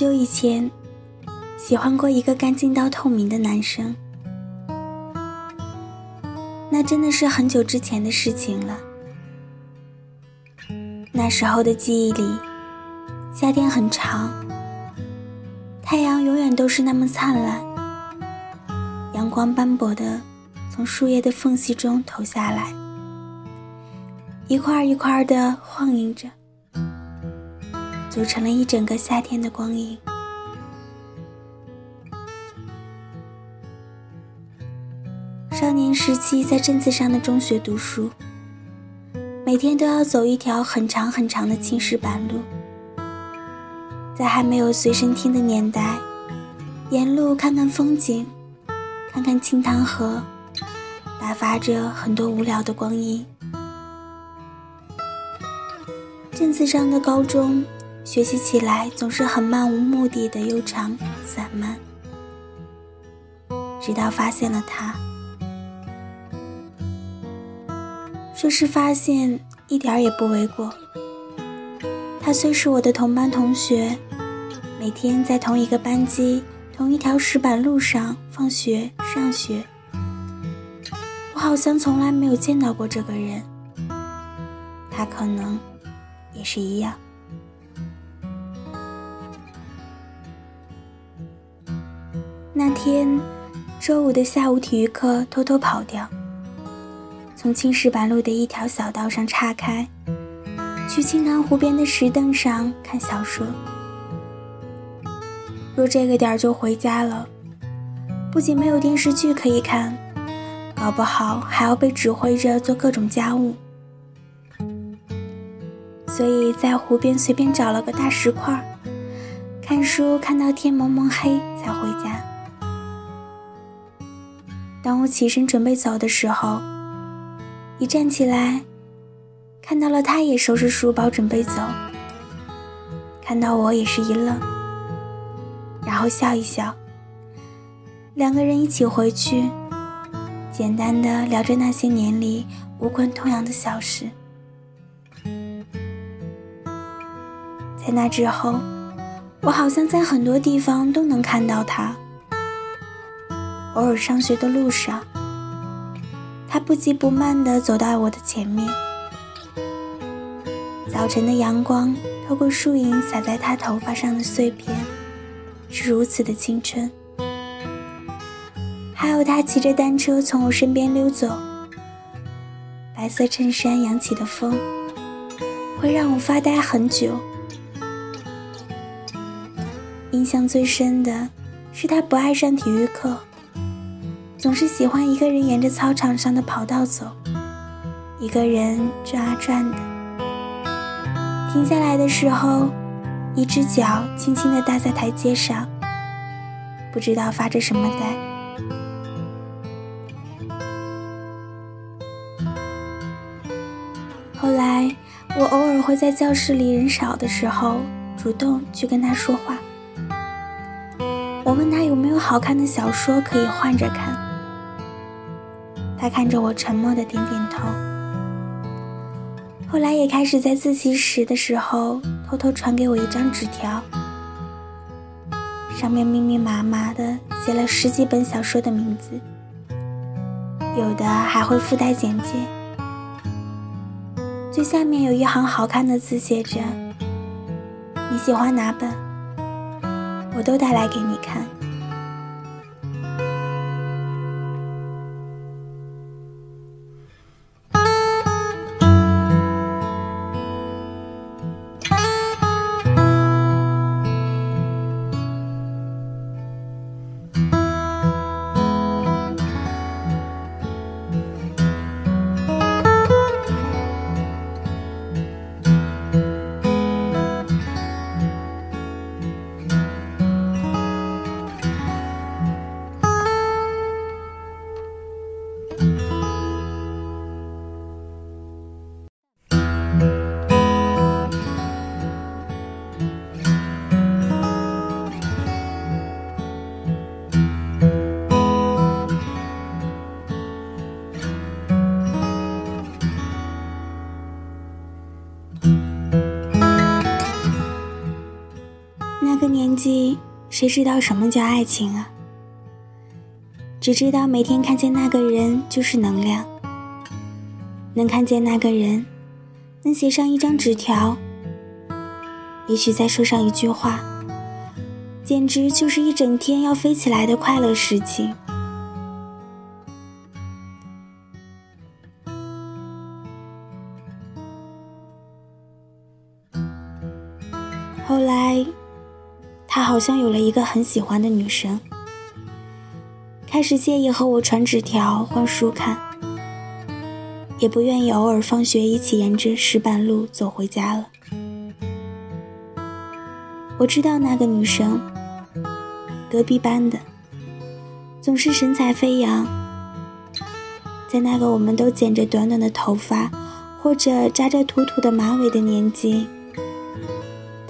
很久以前，喜欢过一个干净到透明的男生。那真的是很久之前的事情了。那时候的记忆里，夏天很长，太阳永远都是那么灿烂，阳光斑驳的从树叶的缝隙中投下来，一块一块的晃映着，组成了一整个夏天的光影。少年时期在镇子上的中学读书，每天都要走一条很长很长的青石板路。在还没有随身听的年代，沿路看看风景，看看清塘河，打发着很多无聊的光阴。镇子上的高中，学习起来总是很漫无目的的悠长散漫，直到发现了他。说是发现，一点儿也不为过。他虽是我的同班同学，每天在同一个班级、同一条石板路上放学、上学，我好像从来没有见到过这个人。他可能也是一样。那天周五的下午，体育课偷偷跑掉。从青石板路的一条小道上岔开，去青塘湖边的石凳上看小说。若这个点儿就回家了，不仅没有电视剧可以看，搞不好还要被指挥着做各种家务。所以在湖边随便找了个大石块，看书看到天蒙蒙黑才回家。当我起身准备走的时候，一站起来，看到了他，也收拾书包准备走。看到我也是一愣，然后笑一笑。两个人一起回去，简单的聊着那些年里无关痛痒的小事。在那之后，我好像在很多地方都能看到他。偶尔上学的路上。他不急不慢地走到我的前面，早晨的阳光透过树影洒在他头发上的碎片，是如此的青春。还有他骑着单车从我身边溜走，白色衬衫扬起的风，会让我发呆很久。印象最深的是他不爱上体育课。总是喜欢一个人沿着操场上的跑道走，一个人转啊转的。停下来的时候，一只脚轻轻地搭在台阶上，不知道发着什么呆。后来，我偶尔会在教室里人少的时候，主动去跟他说话。我问他有没有好看的小说可以换着看。看着我，沉默的点点头。后来也开始在自习室的时候，偷偷传给我一张纸条，上面密密麻麻的写了十几本小说的名字，有的还会附带简介。最下面有一行好看的字，写着：“你喜欢哪本，我都带来给你看。”纪，谁知道什么叫爱情啊？只知道每天看见那个人就是能量，能看见那个人，能写上一张纸条，也许再说上一句话，简直就是一整天要飞起来的快乐事情。好像有了一个很喜欢的女生，开始介意和我传纸条、换书看，也不愿意偶尔放学一起沿着石板路走回家了。我知道那个女生，隔壁班的，总是神采飞扬，在那个我们都剪着短短的头发，或者扎着土土的马尾的年纪。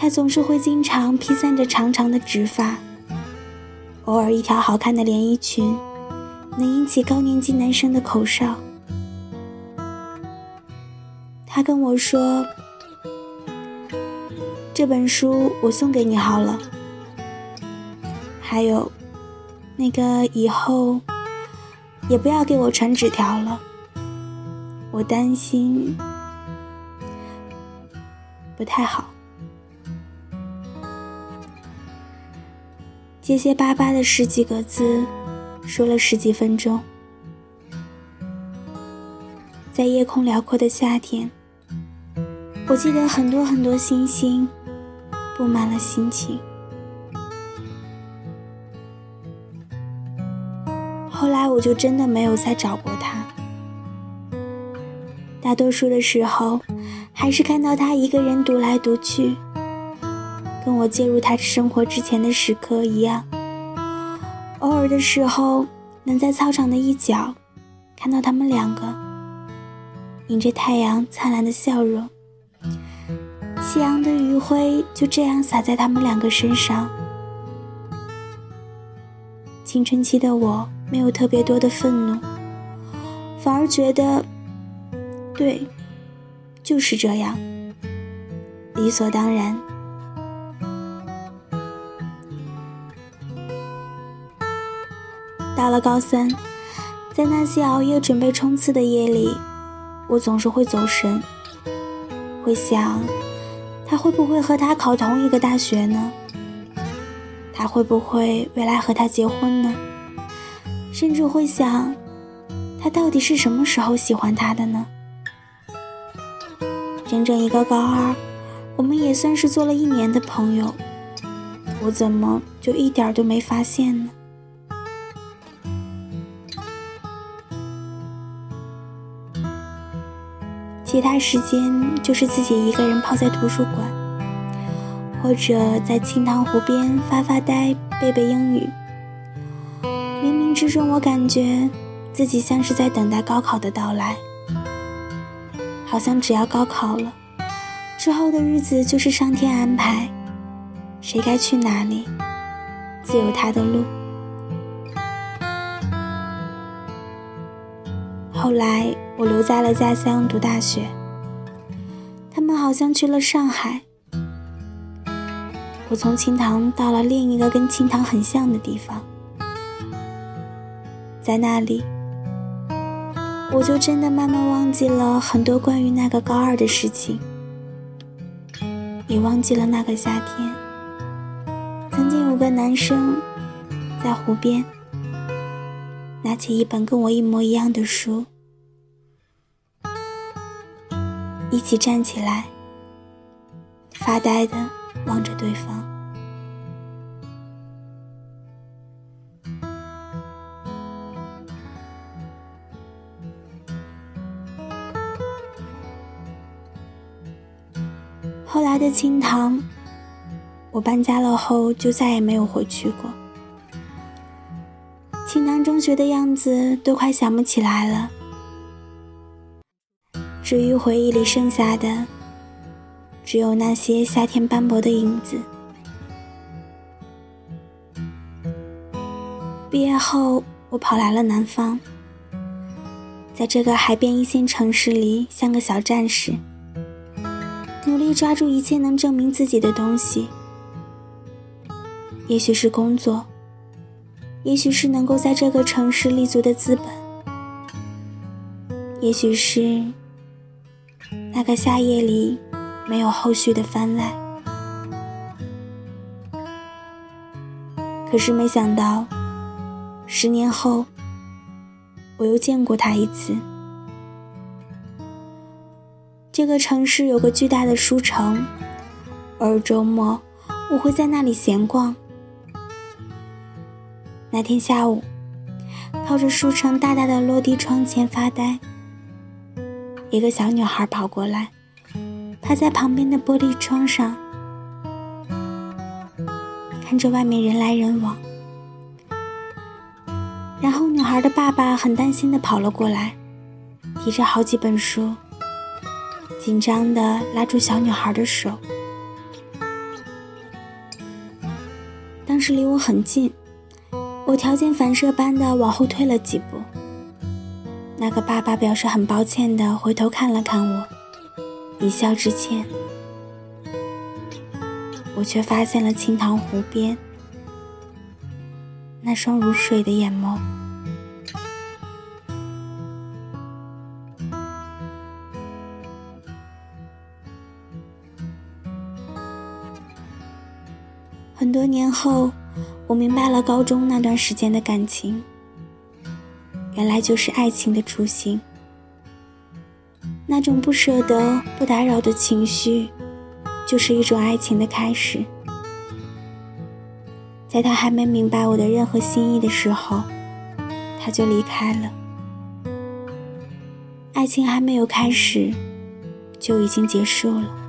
他总是会经常披散着长长的直发，偶尔一条好看的连衣裙，能引起高年级男生的口哨。他跟我说：“这本书我送给你好了。”还有，那个以后也不要给我传纸条了，我担心不太好。结结巴巴的十几个字，说了十几分钟。在夜空辽阔的夏天，我记得很多很多星星，布满了心情。后来我就真的没有再找过他。大多数的时候，还是看到他一个人独来独去。跟我介入他生活之前的时刻一样，偶尔的时候能在操场的一角看到他们两个，迎着太阳灿烂的笑容，夕阳的余晖就这样洒在他们两个身上。青春期的我没有特别多的愤怒，反而觉得，对，就是这样，理所当然。到了高三，在那些熬夜准备冲刺的夜里，我总是会走神，会想，他会不会和他考同一个大学呢？他会不会未来和他结婚呢？甚至会想，他到底是什么时候喜欢他的呢？整整一个高二，我们也算是做了一年的朋友，我怎么就一点都没发现呢？其他时间就是自己一个人泡在图书馆，或者在清塘湖边发发呆、背背英语。冥冥之中，我感觉自己像是在等待高考的到来，好像只要高考了，之后的日子就是上天安排，谁该去哪里，自有他的路。后来。我留在了家乡读大学，他们好像去了上海。我从青塘到了另一个跟青塘很像的地方，在那里，我就真的慢慢忘记了很多关于那个高二的事情，也忘记了那个夏天，曾经有个男生在湖边拿起一本跟我一模一样的书。一起站起来，发呆的望着对方。后来的清塘，我搬家了后就再也没有回去过。清塘中学的样子都快想不起来了。至于回忆里剩下的，只有那些夏天斑驳的影子。毕业后，我跑来了南方，在这个海边一线城市里，像个小战士，努力抓住一切能证明自己的东西。也许是工作，也许是能够在这个城市立足的资本，也许是那个夏夜里没有后续的番外。可是没想到，十年后，我又见过他一次。这个城市有个巨大的书城，而周末我会在那里闲逛。那天下午，靠着书城大大的落地窗前发呆，一个小女孩跑过来，趴在旁边的玻璃窗上。看着外面人来人往，然后女孩的爸爸很担心的跑了过来，提着好几本书，紧张的拉住小女孩的手。当时离我很近，我条件反射般的往后退了几步。那个爸爸表示很抱歉的回头看了看我，一笑致歉。我却发现了清塘湖边那双如水的眼眸。很多年后，我明白了高中那段时间的感情，原来就是爱情的雏形。那种不舍得、不打扰的情绪。就是一种爱情的开始，在他还没明白我的任何心意的时候，他就离开了。爱情还没有开始，就已经结束了。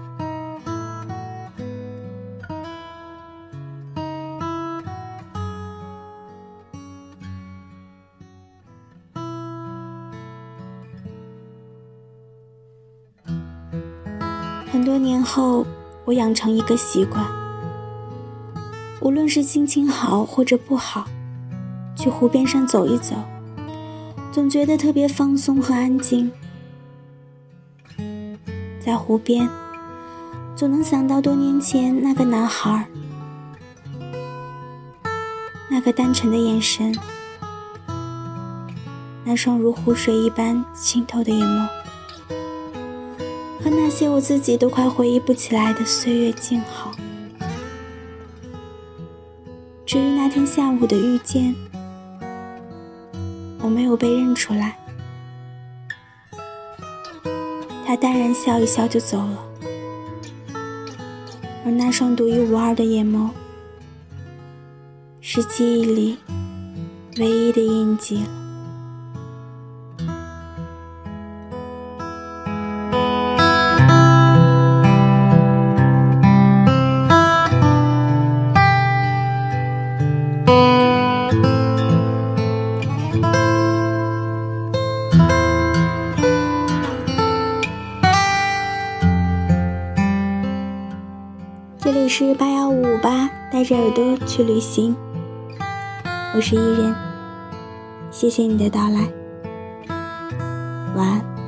很多年后。我养成一个习惯，无论是心情好或者不好，去湖边上走一走，总觉得特别放松和安静。在湖边，总能想到多年前那个男孩，那个单纯的眼神，那双如湖水一般清透的眼眸。那些我自己都快回忆不起来的岁月静好。至于那天下午的遇见，我没有被认出来。他淡然笑一笑就走了，而那双独一无二的眼眸，是记忆里唯一的印记了。是八幺五五八，带着耳朵去旅行。我是伊人，谢谢你的到来，晚安。